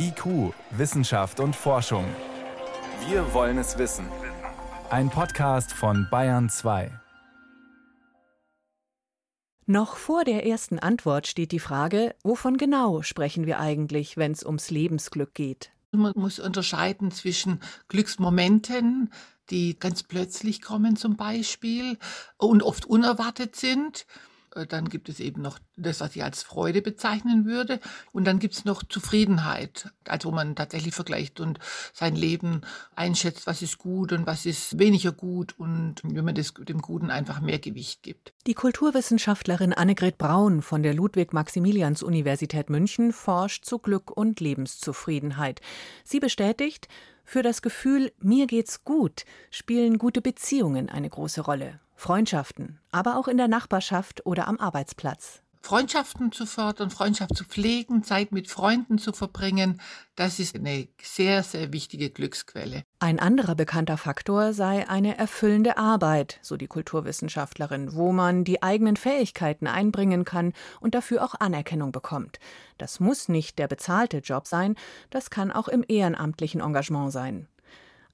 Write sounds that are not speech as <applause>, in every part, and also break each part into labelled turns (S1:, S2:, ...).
S1: IQ, Wissenschaft und Forschung. Wir wollen es wissen. Ein Podcast von Bayern 2.
S2: Noch vor der ersten Antwort steht die Frage, wovon genau sprechen wir eigentlich, wenn es ums Lebensglück geht?
S3: Man muss unterscheiden zwischen Glücksmomenten, die ganz plötzlich kommen zum Beispiel und oft unerwartet sind dann gibt es eben noch das, was ich als Freude bezeichnen würde. Und dann gibt es noch Zufriedenheit, also wo man tatsächlich vergleicht und sein Leben einschätzt, was ist gut und was ist weniger gut und wenn man das, dem Guten einfach mehr Gewicht gibt.
S2: Die Kulturwissenschaftlerin Annegret Braun von der Ludwig-Maximilians-Universität München forscht zu Glück und Lebenszufriedenheit. Sie bestätigt, für das Gefühl, mir geht's gut, spielen gute Beziehungen eine große Rolle. Freundschaften, aber auch in der Nachbarschaft oder am Arbeitsplatz.
S3: Freundschaften zu fördern, Freundschaft zu pflegen, Zeit mit Freunden zu verbringen, das ist eine sehr, sehr wichtige Glücksquelle.
S2: Ein anderer bekannter Faktor sei eine erfüllende Arbeit, so die Kulturwissenschaftlerin, wo man die eigenen Fähigkeiten einbringen kann und dafür auch Anerkennung bekommt. Das muss nicht der bezahlte Job sein, das kann auch im ehrenamtlichen Engagement sein.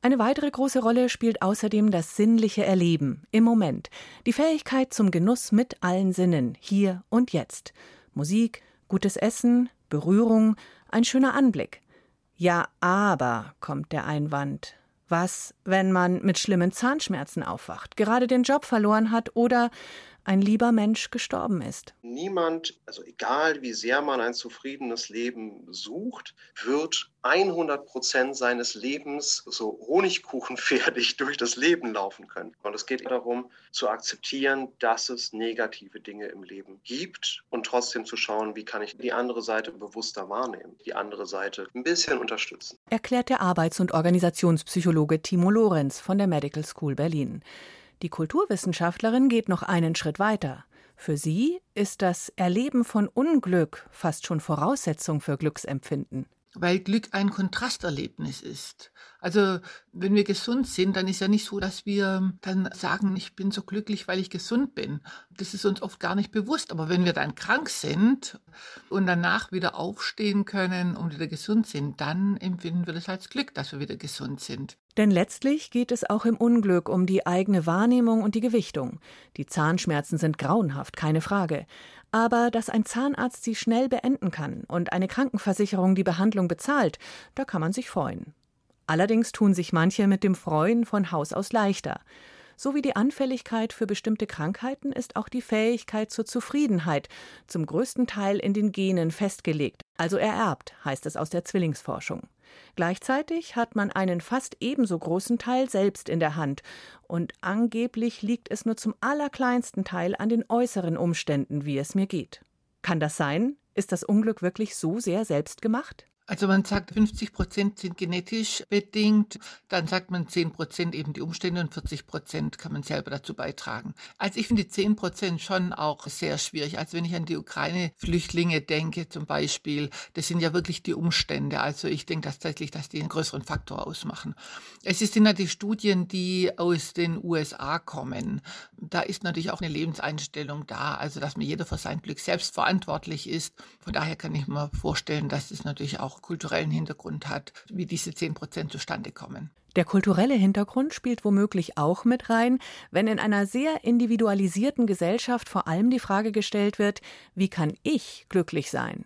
S2: Eine weitere große Rolle spielt außerdem das sinnliche Erleben im Moment, die Fähigkeit zum Genuss mit allen Sinnen, hier und jetzt. Musik, gutes Essen, Berührung, ein schöner Anblick. Ja, aber, kommt der Einwand. Was, wenn man mit schlimmen Zahnschmerzen aufwacht, gerade den Job verloren hat oder ein lieber Mensch gestorben ist.
S4: Niemand, also egal wie sehr man ein zufriedenes Leben sucht, wird 100 Prozent seines Lebens so honigkuchenfertig <laughs> durch das Leben laufen können. Und es geht darum, zu akzeptieren, dass es negative Dinge im Leben gibt und trotzdem zu schauen, wie kann ich die andere Seite bewusster wahrnehmen, die andere Seite ein bisschen unterstützen.
S2: Erklärt der Arbeits- und Organisationspsychologe Timo Lorenz von der Medical School Berlin. Die Kulturwissenschaftlerin geht noch einen Schritt weiter. Für sie ist das Erleben von Unglück fast schon Voraussetzung für Glücksempfinden.
S3: Weil Glück ein Kontrasterlebnis ist. Also wenn wir gesund sind, dann ist ja nicht so, dass wir dann sagen, ich bin so glücklich, weil ich gesund bin. Das ist uns oft gar nicht bewusst. Aber wenn wir dann krank sind und danach wieder aufstehen können und wieder gesund sind, dann empfinden wir das als Glück, dass wir wieder gesund sind.
S2: Denn letztlich geht es auch im Unglück um die eigene Wahrnehmung und die Gewichtung. Die Zahnschmerzen sind grauenhaft, keine Frage. Aber dass ein Zahnarzt sie schnell beenden kann und eine Krankenversicherung die Behandlung bezahlt, da kann man sich freuen. Allerdings tun sich manche mit dem Freuen von Haus aus leichter. So wie die Anfälligkeit für bestimmte Krankheiten ist auch die Fähigkeit zur Zufriedenheit zum größten Teil in den Genen festgelegt, also ererbt, heißt es aus der Zwillingsforschung. Gleichzeitig hat man einen fast ebenso großen Teil selbst in der Hand, und angeblich liegt es nur zum allerkleinsten Teil an den äußeren Umständen, wie es mir geht. Kann das sein? Ist das Unglück wirklich so sehr selbst gemacht?
S3: Also man sagt, 50 Prozent sind genetisch bedingt, dann sagt man 10 Prozent eben die Umstände und 40 Prozent kann man selber dazu beitragen. Also ich finde 10 Prozent schon auch sehr schwierig. Also wenn ich an die Ukraine-Flüchtlinge denke zum Beispiel, das sind ja wirklich die Umstände. Also ich denke tatsächlich, dass die einen größeren Faktor ausmachen. Es sind natürlich Studien, die aus den USA kommen. Da ist natürlich auch eine Lebenseinstellung da, also dass mir jeder für sein Glück selbst verantwortlich ist. Von daher kann ich mir vorstellen, dass es natürlich auch auch kulturellen Hintergrund hat, wie diese 10 Prozent zustande kommen.
S2: Der kulturelle Hintergrund spielt womöglich auch mit rein, wenn in einer sehr individualisierten Gesellschaft vor allem die Frage gestellt wird, wie kann ich glücklich sein?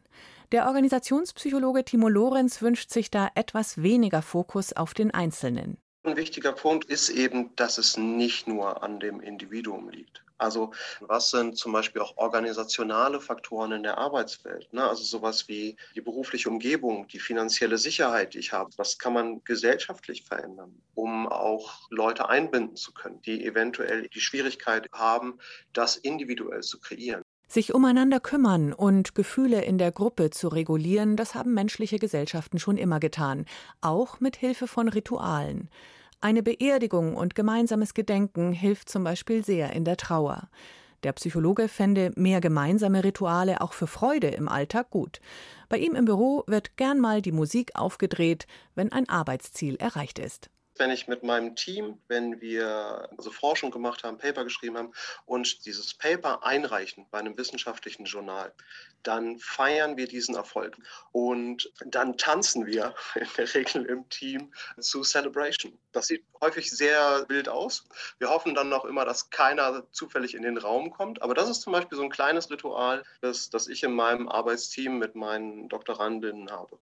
S2: Der Organisationspsychologe Timo Lorenz wünscht sich da etwas weniger Fokus auf den Einzelnen.
S4: Ein wichtiger Punkt ist eben, dass es nicht nur an dem Individuum liegt. Also was sind zum Beispiel auch organisationale Faktoren in der Arbeitswelt? Ne? Also sowas wie die berufliche Umgebung, die finanzielle Sicherheit, die ich habe. Was kann man gesellschaftlich verändern, um auch Leute einbinden zu können, die eventuell die Schwierigkeit haben, das individuell zu kreieren?
S2: Sich umeinander kümmern und Gefühle in der Gruppe zu regulieren, das haben menschliche Gesellschaften schon immer getan, auch mit Hilfe von Ritualen. Eine Beerdigung und gemeinsames Gedenken hilft zum Beispiel sehr in der Trauer. Der Psychologe fände mehr gemeinsame Rituale auch für Freude im Alltag gut. Bei ihm im Büro wird gern mal die Musik aufgedreht, wenn ein Arbeitsziel erreicht ist.
S4: Wenn ich mit meinem Team, wenn wir also Forschung gemacht haben, Paper geschrieben haben und dieses Paper einreichen bei einem wissenschaftlichen Journal, dann feiern wir diesen Erfolg und dann tanzen wir <laughs> in der Regel im Team zu Celebration. Das sieht häufig sehr wild aus. Wir hoffen dann noch immer, dass keiner zufällig in den Raum kommt. Aber das ist zum Beispiel so ein kleines Ritual, das, das ich in meinem Arbeitsteam mit meinen Doktorandinnen habe.